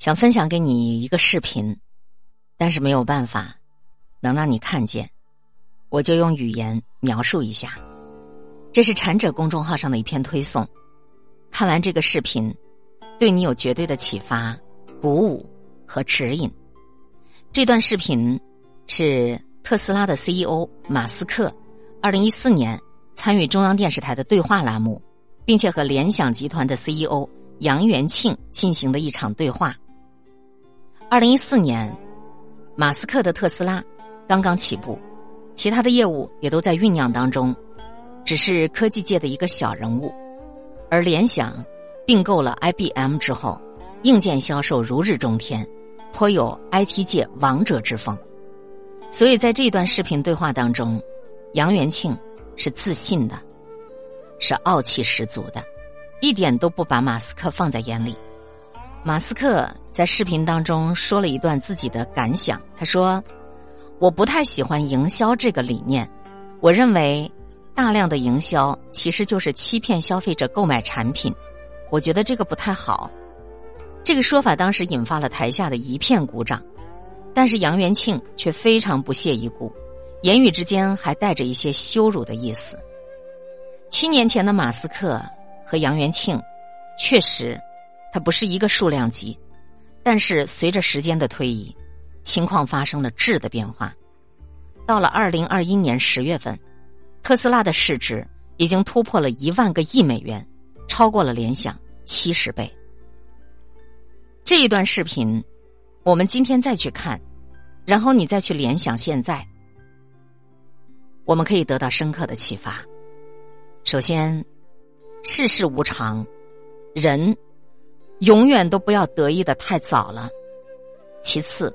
想分享给你一个视频，但是没有办法能让你看见，我就用语言描述一下。这是禅者公众号上的一篇推送，看完这个视频，对你有绝对的启发、鼓舞和指引。这段视频是特斯拉的 CEO 马斯克二零一四年参与中央电视台的对话栏目，并且和联想集团的 CEO 杨元庆进行的一场对话。二零一四年，马斯克的特斯拉刚刚起步，其他的业务也都在酝酿当中，只是科技界的一个小人物。而联想并购了 IBM 之后，硬件销售如日中天，颇有 IT 界王者之风。所以在这段视频对话当中，杨元庆是自信的，是傲气十足的，一点都不把马斯克放在眼里。马斯克在视频当中说了一段自己的感想，他说：“我不太喜欢营销这个理念，我认为大量的营销其实就是欺骗消费者购买产品，我觉得这个不太好。”这个说法当时引发了台下的一片鼓掌，但是杨元庆却非常不屑一顾，言语之间还带着一些羞辱的意思。七年前的马斯克和杨元庆，确实。它不是一个数量级，但是随着时间的推移，情况发生了质的变化。到了二零二一年十月份，特斯拉的市值已经突破了一万个亿美元，超过了联想七十倍。这一段视频，我们今天再去看，然后你再去联想现在，我们可以得到深刻的启发。首先，世事无常，人。永远都不要得意的太早了。其次，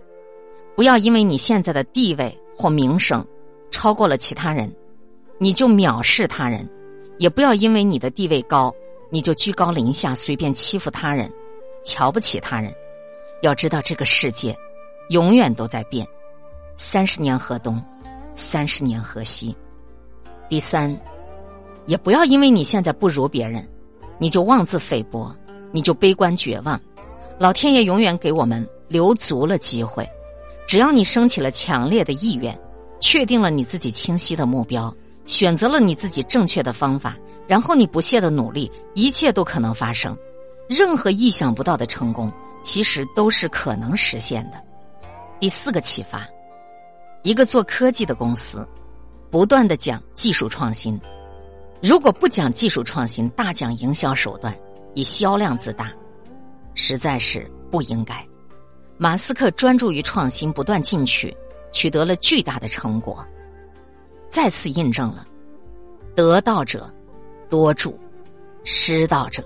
不要因为你现在的地位或名声超过了其他人，你就藐视他人；也不要因为你的地位高，你就居高临下，随便欺负他人，瞧不起他人。要知道，这个世界永远都在变，三十年河东，三十年河西。第三，也不要因为你现在不如别人，你就妄自菲薄。你就悲观绝望，老天爷永远给我们留足了机会。只要你升起了强烈的意愿，确定了你自己清晰的目标，选择了你自己正确的方法，然后你不懈的努力，一切都可能发生。任何意想不到的成功，其实都是可能实现的。第四个启发：一个做科技的公司，不断的讲技术创新，如果不讲技术创新，大讲营销手段。以销量自大，实在是不应该。马斯克专注于创新，不断进取，取得了巨大的成果，再次印证了“得道者多助，失道者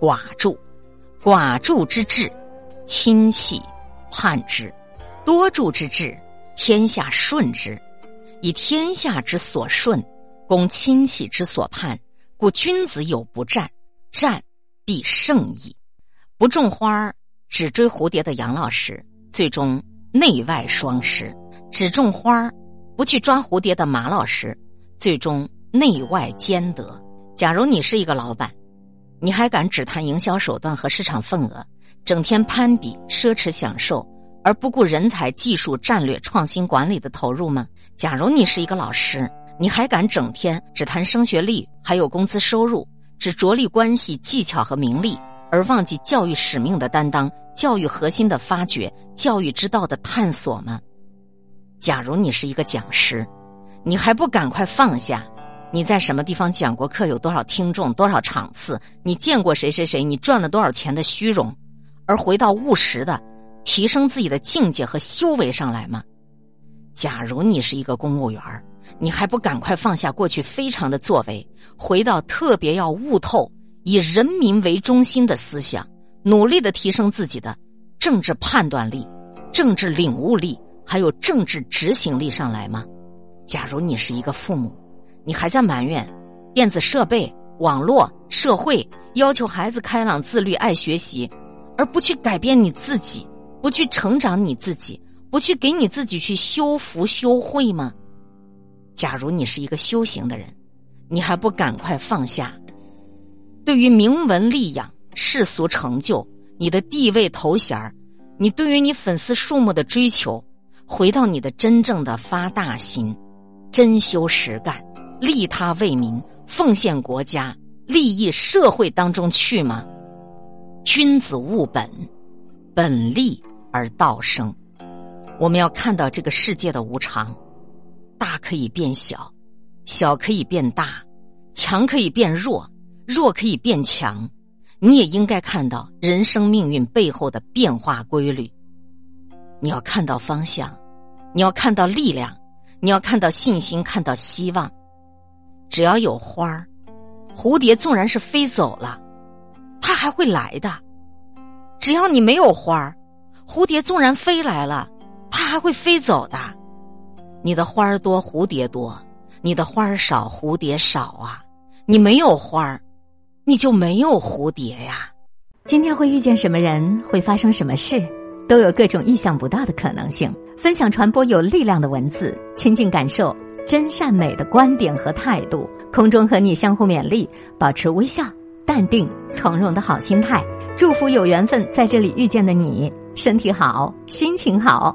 寡助。寡助之至，亲戚盼之；多助之至，天下顺之。以天下之所顺，攻亲戚之所盼，故君子有不战，战。必胜矣！不种花，只追蝴蝶的杨老师，最终内外双失；只种花，不去抓蝴蝶的马老师，最终内外兼得。假如你是一个老板，你还敢只谈营销手段和市场份额，整天攀比奢侈享受，而不顾人才、技术、战略、创新管理的投入吗？假如你是一个老师，你还敢整天只谈升学率，还有工资收入？只着力关系、技巧和名利，而忘记教育使命的担当、教育核心的发掘、教育之道的探索吗？假如你是一个讲师，你还不赶快放下？你在什么地方讲过课？有多少听众？多少场次？你见过谁谁谁？你赚了多少钱的虚荣？而回到务实的，提升自己的境界和修为上来吗？假如你是一个公务员儿。你还不赶快放下过去非常的作为，回到特别要悟透以人民为中心的思想，努力的提升自己的政治判断力、政治领悟力，还有政治执行力上来吗？假如你是一个父母，你还在埋怨电子设备、网络、社会要求孩子开朗、自律、爱学习，而不去改变你自己，不去成长你自己，不去给你自己去修福修慧吗？假如你是一个修行的人，你还不赶快放下？对于名闻利养、世俗成就、你的地位头衔你对于你粉丝数目的追求，回到你的真正的发大心，真修实干，利他为民，奉献国家，利益社会当中去吗？君子务本，本立而道生。我们要看到这个世界的无常，大可以变小，小可以变大，强可以变弱，弱可以变强。你也应该看到人生命运背后的变化规律。你要看到方向，你要看到力量，你要看到信心，看到希望。只要有花儿，蝴蝶纵然是飞走了，它还会来的。只要你没有花儿，蝴蝶纵然飞来了，它还会飞走的。你的花儿多，蝴蝶多；你的花儿少，蝴蝶少啊。你没有花儿。你就没有蝴蝶呀？今天会遇见什么人，会发生什么事，都有各种意想不到的可能性。分享传播有力量的文字，亲近感受真善美的观点和态度。空中和你相互勉励，保持微笑、淡定、从容的好心态。祝福有缘分在这里遇见的你，身体好，心情好。